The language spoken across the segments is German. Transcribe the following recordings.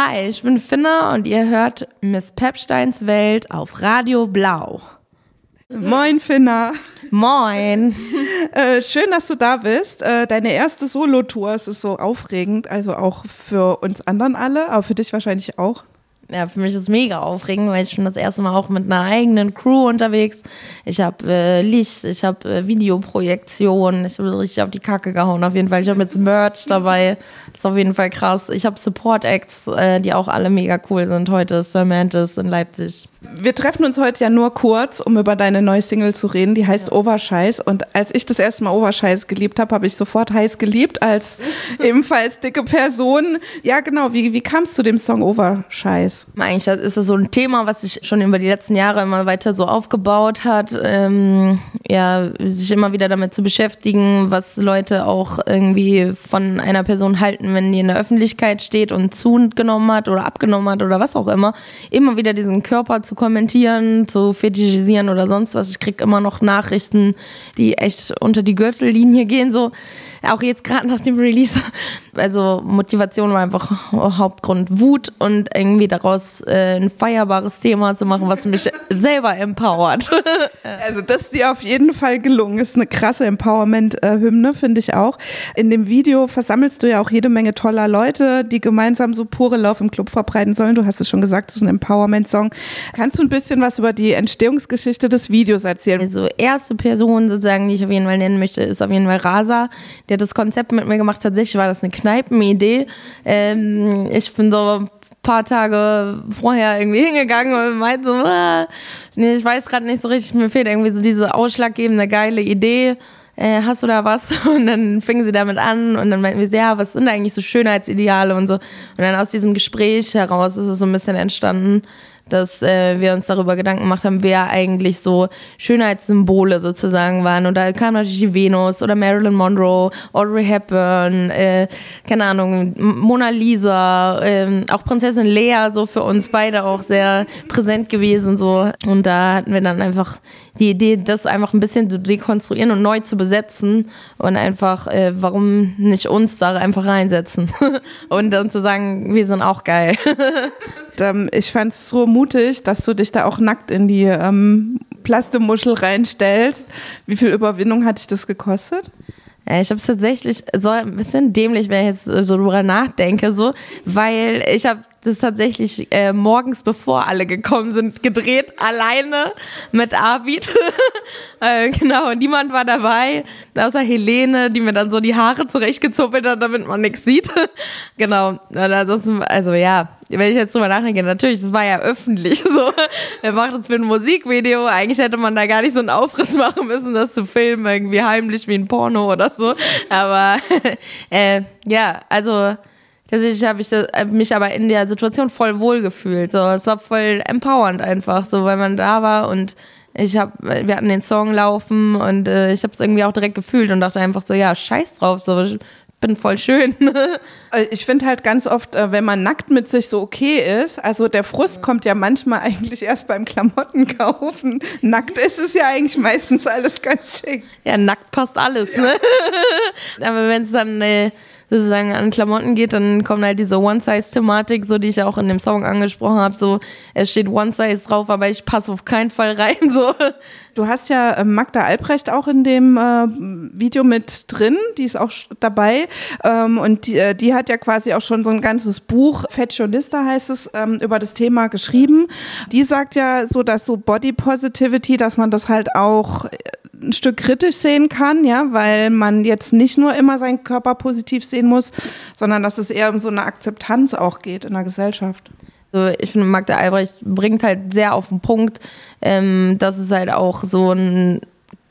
Hi, ich bin Finna und ihr hört Miss Pepsteins Welt auf Radio Blau. Moin, Finna. Moin. Äh, schön, dass du da bist. Äh, deine erste Solo-Tour, es ist so aufregend, also auch für uns anderen alle, aber für dich wahrscheinlich auch. Ja, für mich ist es mega aufregend, weil ich bin das erste Mal auch mit einer eigenen Crew unterwegs. Ich habe äh, Licht, ich habe äh, Videoprojektion, ich habe richtig auf die Kacke gehauen auf jeden Fall. Ich habe jetzt Merch dabei, das ist auf jeden Fall krass. Ich habe Support Acts, äh, die auch alle mega cool sind. Heute Sir Mantis in Leipzig. Wir treffen uns heute ja nur kurz, um über deine neue Single zu reden. Die heißt ja. Overscheiß. Und als ich das erste Mal Overscheiß geliebt habe, habe ich sofort heiß geliebt als ebenfalls dicke Person. Ja, genau. Wie, wie kamst du dem Song Overscheiß? Eigentlich ist es so ein Thema, was sich schon über die letzten Jahre immer weiter so aufgebaut hat. Ähm, ja, sich immer wieder damit zu beschäftigen, was Leute auch irgendwie von einer Person halten, wenn die in der Öffentlichkeit steht und zugenommen hat oder abgenommen hat oder was auch immer. Immer wieder diesen Körper zu kommentieren, zu fetischisieren oder sonst was. Ich krieg immer noch Nachrichten, die echt unter die Gürtellinie gehen, so. Auch jetzt gerade nach dem Release. Also Motivation war einfach Hauptgrund Wut und irgendwie daraus äh, ein feierbares Thema zu machen, was mich selber empowert. also das ist dir auf jeden Fall gelungen. Ist eine krasse Empowerment-Hymne, finde ich auch. In dem Video versammelst du ja auch jede Menge toller Leute, die gemeinsam so pure Lauf im Club verbreiten sollen. Du hast es schon gesagt, es ist ein Empowerment-Song. Kannst du ein bisschen was über die Entstehungsgeschichte des Videos erzählen? Also erste Person sozusagen, die ich auf jeden Fall nennen möchte, ist auf jeden Fall Rasa. Der hat das Konzept mit mir gemacht. Tatsächlich war das eine Kneipenidee. Ähm, ich bin so ein paar Tage vorher irgendwie hingegangen und meinte so, ah, nee, ich weiß gerade nicht so richtig, mir fehlt irgendwie so diese ausschlaggebende geile Idee. Äh, hast du da was? Und dann fingen sie damit an und dann meinten wir, ja, was sind eigentlich so Schönheitsideale und so. Und dann aus diesem Gespräch heraus ist es so ein bisschen entstanden, dass äh, wir uns darüber Gedanken gemacht haben, wer eigentlich so Schönheitssymbole sozusagen waren. Und da kam natürlich die Venus oder Marilyn Monroe, Audrey Hepburn, äh, keine Ahnung, Mona Lisa, äh, auch Prinzessin Lea, so für uns beide auch sehr präsent gewesen. so Und da hatten wir dann einfach die Idee, das einfach ein bisschen zu dekonstruieren und neu zu besetzen und einfach, äh, warum nicht uns da einfach reinsetzen und dann zu sagen, wir sind auch geil. ähm, ich fand es so mutig, dass du dich da auch nackt in die ähm, Plastemuschel reinstellst. Wie viel Überwindung hat dich das gekostet? Ich habe es tatsächlich so ein bisschen dämlich, wenn ich jetzt so drüber nachdenke, so, weil ich habe das tatsächlich äh, morgens, bevor alle gekommen sind, gedreht, alleine mit Arvid. äh, genau, niemand war dabei, außer Helene, die mir dann so die Haare zurechtgezuppelt hat, damit man nichts sieht. genau, ansonsten, also ja, wenn ich jetzt drüber nachdenke, natürlich, das war ja öffentlich so. Er macht das für ein Musikvideo. Eigentlich hätte man da gar nicht so einen Aufriss machen müssen, das zu filmen, irgendwie heimlich wie ein Porno oder so. Aber äh, ja, also Tatsächlich habe ich äh, mich aber in der Situation voll wohl gefühlt. So, es war voll empowernd einfach, so weil man da war und ich habe, wir hatten den Song laufen und äh, ich habe es irgendwie auch direkt gefühlt und dachte einfach so, ja, scheiß drauf, so ich bin voll schön. Äh, ich finde halt ganz oft, äh, wenn man nackt mit sich so okay ist, also der Frust kommt ja manchmal eigentlich erst beim Klamotten kaufen. Nackt ist es ja eigentlich meistens alles ganz schick. Ja, nackt passt alles, ja. ne? Aber wenn es dann äh, sozusagen an Klamotten geht, dann kommt halt diese One-Size-Thematik, so die ich ja auch in dem Song angesprochen habe, so es steht One-Size drauf, aber ich passe auf keinen Fall rein, so. Du hast ja äh, Magda Albrecht auch in dem äh, Video mit drin, die ist auch dabei ähm, und die, äh, die, hat ja quasi auch schon so ein ganzes Buch, Fashionista heißt es, ähm, über das Thema geschrieben. Die sagt ja so, dass so Body Positivity, dass man das halt auch äh, ein Stück kritisch sehen kann, ja, weil man jetzt nicht nur immer seinen Körper positiv sehen muss, sondern dass es eher um so eine Akzeptanz auch geht in der Gesellschaft. Also ich finde, Magda Albrecht bringt halt sehr auf den Punkt, ähm, dass es halt auch so ein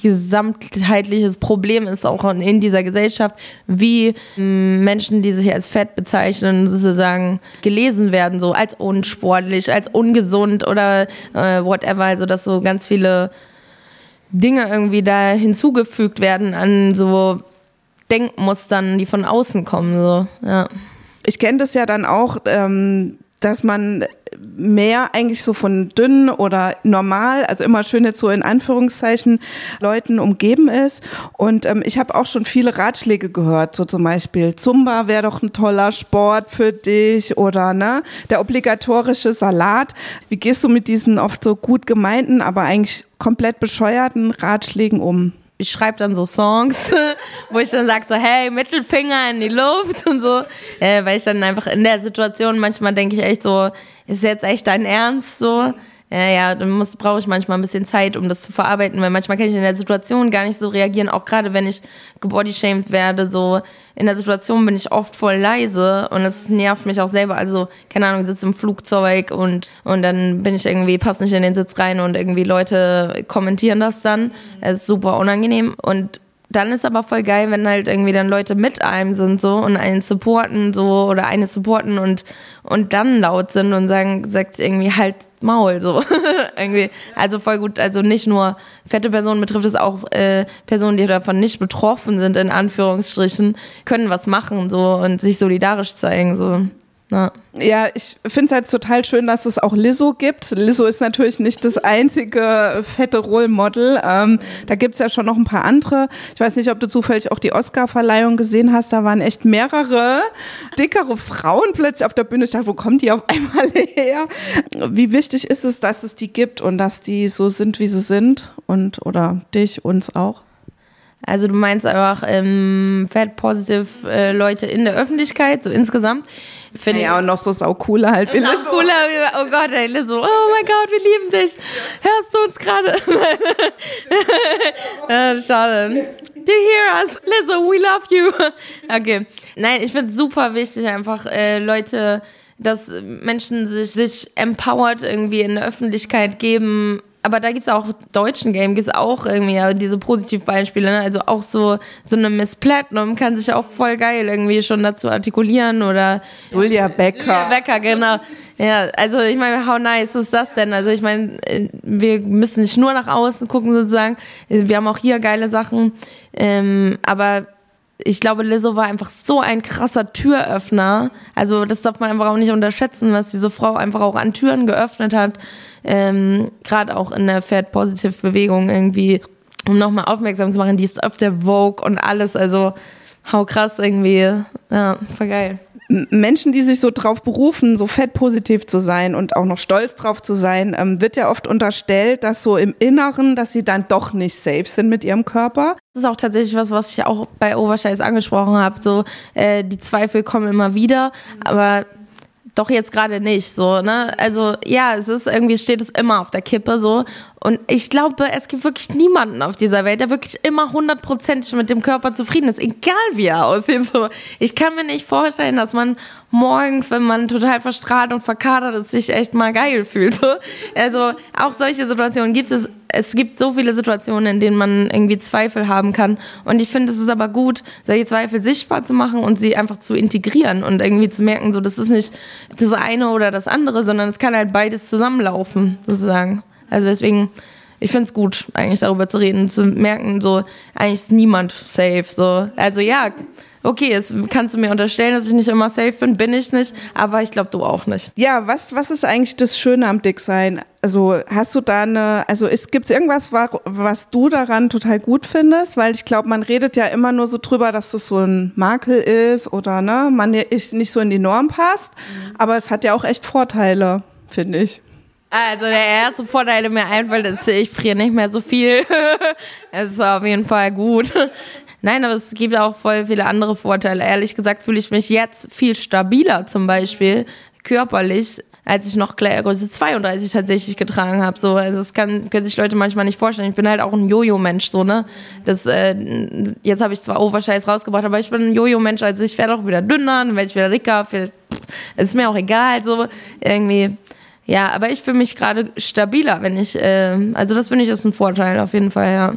gesamtheitliches Problem ist auch in dieser Gesellschaft, wie ähm, Menschen, die sich als fett bezeichnen, sozusagen gelesen werden, so als unsportlich, als ungesund oder äh, whatever. Also dass so ganz viele Dinge irgendwie da hinzugefügt werden an so Denkmustern, die von außen kommen. So. Ja. Ich kenne das ja dann auch. Ähm dass man mehr eigentlich so von dünn oder normal, also immer schön jetzt so in Anführungszeichen, Leuten umgeben ist. Und ähm, ich habe auch schon viele Ratschläge gehört, so zum Beispiel Zumba wäre doch ein toller Sport für dich oder ne, der obligatorische Salat. Wie gehst du mit diesen oft so gut gemeinten, aber eigentlich komplett bescheuerten Ratschlägen um? ich schreibe dann so Songs, wo ich dann sage so, hey, Mittelfinger in die Luft und so, äh, weil ich dann einfach in der Situation manchmal denke ich echt so, ist jetzt echt dein Ernst so? Ja, ja, dann brauche ich manchmal ein bisschen Zeit, um das zu verarbeiten, weil manchmal kann ich in der Situation gar nicht so reagieren, auch gerade wenn ich gebodyshamed werde, so in der Situation bin ich oft voll leise und es nervt mich auch selber, also keine Ahnung, sitze im Flugzeug und und dann bin ich irgendwie passe nicht in den Sitz rein und irgendwie Leute kommentieren das dann, es ist super unangenehm und dann ist aber voll geil, wenn halt irgendwie dann Leute mit einem sind so und einen supporten so oder eine supporten und und dann laut sind und sagen sagt irgendwie halt Maul so. Irgendwie. Also voll gut also nicht nur fette Personen betrifft es auch äh, Personen die davon nicht betroffen sind in Anführungsstrichen können was machen so und sich solidarisch zeigen so ja, ja ich finde es halt total schön, dass es auch Lizzo gibt. Lizzo ist natürlich nicht das einzige fette Role Model. Ähm, da gibt es ja schon noch ein paar andere. Ich weiß nicht, ob du zufällig auch die Oscar-Verleihung gesehen hast. Da waren echt mehrere dickere Frauen plötzlich auf der Bühne. Ich dachte, wo kommen die auf einmal her? Wie wichtig ist es, dass es die gibt und dass die so sind, wie sie sind? Und oder dich, uns auch? Also du meinst einfach ähm, Fat Positive äh, Leute in der Öffentlichkeit, so insgesamt. Find ja, und noch so sau cooler halt. Wie noch cooler, oh Gott, ey, Lizzo, oh mein Gott, wir lieben dich. Hörst du uns gerade? äh, schade. Do you hear us? Lizzo, we love you. okay. Nein, ich finde es super wichtig, einfach äh, Leute, dass Menschen sich, sich empowered irgendwie in der Öffentlichkeit geben, aber da gibt's auch deutschen Game, gibt's auch irgendwie ja, diese Positivbeispiele, ne? Also auch so, so eine Miss Platinum kann sich auch voll geil irgendwie schon dazu artikulieren oder. Julia Becker. Julia Becker, genau. Ja, also ich meine, how nice ist das denn? Also ich meine, äh, wir müssen nicht nur nach außen gucken sozusagen. Wir haben auch hier geile Sachen. Ähm, aber ich glaube, Lizzo war einfach so ein krasser Türöffner. Also das darf man einfach auch nicht unterschätzen, was diese Frau einfach auch an Türen geöffnet hat. Ähm, Gerade auch in der Fat Positive Bewegung irgendwie, um nochmal aufmerksam zu machen, die ist auf der Vogue und alles. Also hau krass irgendwie. Ja, voll geil. Menschen, die sich so drauf berufen, so fettpositiv zu sein und auch noch stolz drauf zu sein, ähm, wird ja oft unterstellt, dass so im Inneren, dass sie dann doch nicht safe sind mit ihrem Körper. Das ist auch tatsächlich was, was ich auch bei Overscheiß angesprochen habe. So äh, die Zweifel kommen immer wieder, aber doch jetzt gerade nicht so, ne? Also ja, es ist irgendwie steht es immer auf der Kippe so und ich glaube, es gibt wirklich niemanden auf dieser Welt, der wirklich immer hundertprozentig mit dem Körper zufrieden ist, egal wie er aussieht. So, ich kann mir nicht vorstellen, dass man morgens, wenn man total verstrahlt und verkadert ist, sich echt mal geil fühlt. So. Also auch solche Situationen gibt es. Es gibt so viele Situationen, in denen man irgendwie Zweifel haben kann. Und ich finde, es ist aber gut, solche Zweifel sichtbar zu machen und sie einfach zu integrieren und irgendwie zu merken, so, das ist nicht das eine oder das andere, sondern es kann halt beides zusammenlaufen, sozusagen. Also deswegen, ich finde es gut, eigentlich darüber zu reden, zu merken, so, eigentlich ist niemand safe. So. Also ja, okay, jetzt kannst du mir unterstellen, dass ich nicht immer safe bin, bin ich nicht, aber ich glaube, du auch nicht. Ja, was, was ist eigentlich das Schöne am Dicksein? Also hast du da eine, also gibt es irgendwas, was du daran total gut findest? Weil ich glaube, man redet ja immer nur so drüber, dass das so ein Makel ist oder ne, man nicht so in die Norm passt, mhm. aber es hat ja auch echt Vorteile, finde ich. Also der erste Vorteil, der mir einfällt, ist, ich friere nicht mehr so viel. Es ist auf jeden Fall gut. Nein, aber es gibt auch voll viele andere Vorteile. Ehrlich gesagt fühle ich mich jetzt viel stabiler zum Beispiel körperlich, als ich noch Größe 32 tatsächlich getragen habe. So, also das kann, können sich Leute manchmal nicht vorstellen. Ich bin halt auch ein Jojo-Mensch, so ne. Das, äh, jetzt habe ich zwar Overscheiß rausgebracht, aber ich bin ein Jojo-Mensch. Also ich werde auch wieder dünner, dann werde ich wieder dicker. Viel, ist mir auch egal, so irgendwie ja, aber ich fühle mich gerade stabiler, wenn ich, äh, also das finde ich ist ein Vorteil auf jeden Fall, ja.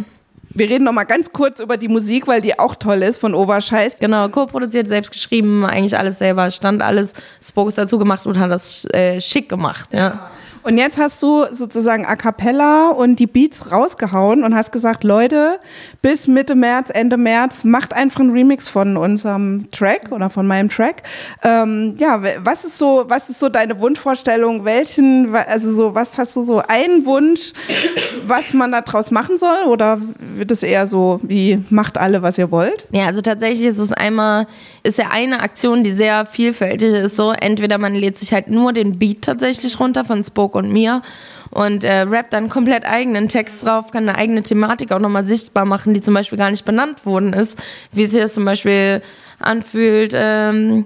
Wir reden noch mal ganz kurz über die Musik, weil die auch toll ist von Overscheiß. Genau, co-produziert, selbst geschrieben, eigentlich alles selber, stand alles, Spokes dazu gemacht und hat das äh, schick gemacht, ja. Und jetzt hast du sozusagen A Cappella und die Beats rausgehauen und hast gesagt, Leute, bis Mitte März, Ende März, macht einfach einen Remix von unserem Track oder von meinem Track. Ähm, ja, was ist so, was ist so deine Wunschvorstellung? Welchen, also so, was hast du so einen Wunsch, was man da draus machen soll? Oder wird es eher so wie macht alle, was ihr wollt? Ja, also tatsächlich ist es einmal, ist ja eine Aktion, die sehr vielfältig ist. So, entweder man lädt sich halt nur den Beat tatsächlich runter von Spoke und mir und äh, rappt dann komplett eigenen Text drauf, kann eine eigene Thematik auch nochmal sichtbar machen, die zum Beispiel gar nicht benannt worden ist, wie sich das zum Beispiel anfühlt. Ähm,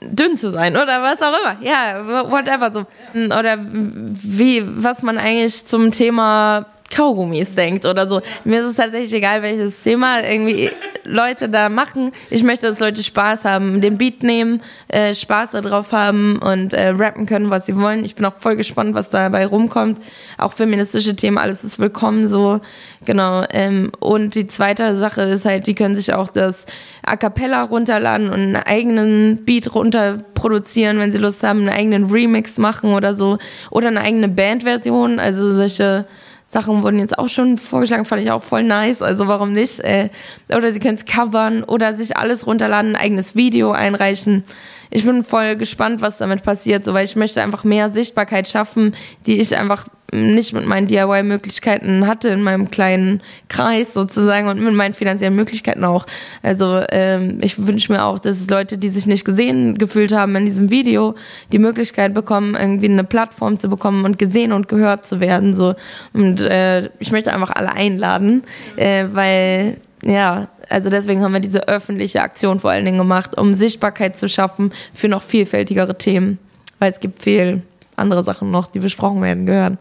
dünn zu sein oder was auch immer. Ja, whatever so. Oder wie, was man eigentlich zum Thema Kaugummis denkt oder so. Mir ist es tatsächlich egal, welches Thema irgendwie Leute da machen. Ich möchte, dass Leute Spaß haben, den Beat nehmen, äh, Spaß darauf haben und äh, rappen können, was sie wollen. Ich bin auch voll gespannt, was dabei rumkommt. Auch feministische Themen, alles ist willkommen so. Genau. Ähm, und die zweite Sache ist halt, die können sich auch das A Cappella runterladen und einen eigenen Beat runter produzieren, wenn sie Lust haben, einen eigenen Remix machen oder so. Oder eine eigene Bandversion, also solche Sachen wurden jetzt auch schon vorgeschlagen, fand ich auch voll nice, also warum nicht? Äh, oder sie können es covern oder sich alles runterladen, ein eigenes Video einreichen. Ich bin voll gespannt, was damit passiert, so weil ich möchte einfach mehr Sichtbarkeit schaffen, die ich einfach nicht mit meinen DIY-Möglichkeiten hatte in meinem kleinen Kreis sozusagen und mit meinen finanziellen Möglichkeiten auch. Also ähm, ich wünsche mir auch, dass Leute, die sich nicht gesehen gefühlt haben in diesem Video, die Möglichkeit bekommen, irgendwie eine Plattform zu bekommen und gesehen und gehört zu werden. So und äh, ich möchte einfach alle einladen, äh, weil ja, also deswegen haben wir diese öffentliche Aktion vor allen Dingen gemacht, um Sichtbarkeit zu schaffen für noch vielfältigere Themen, weil es gibt viel andere Sachen noch, die besprochen werden gehören.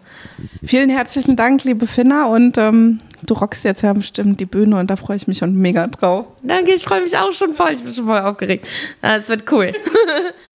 Vielen herzlichen Dank, liebe Finna. Und ähm, du rockst jetzt ja bestimmt die Bühne und da freue ich mich schon mega drauf. Danke, ich freue mich auch schon voll. Ich bin schon voll aufgeregt. Es wird cool.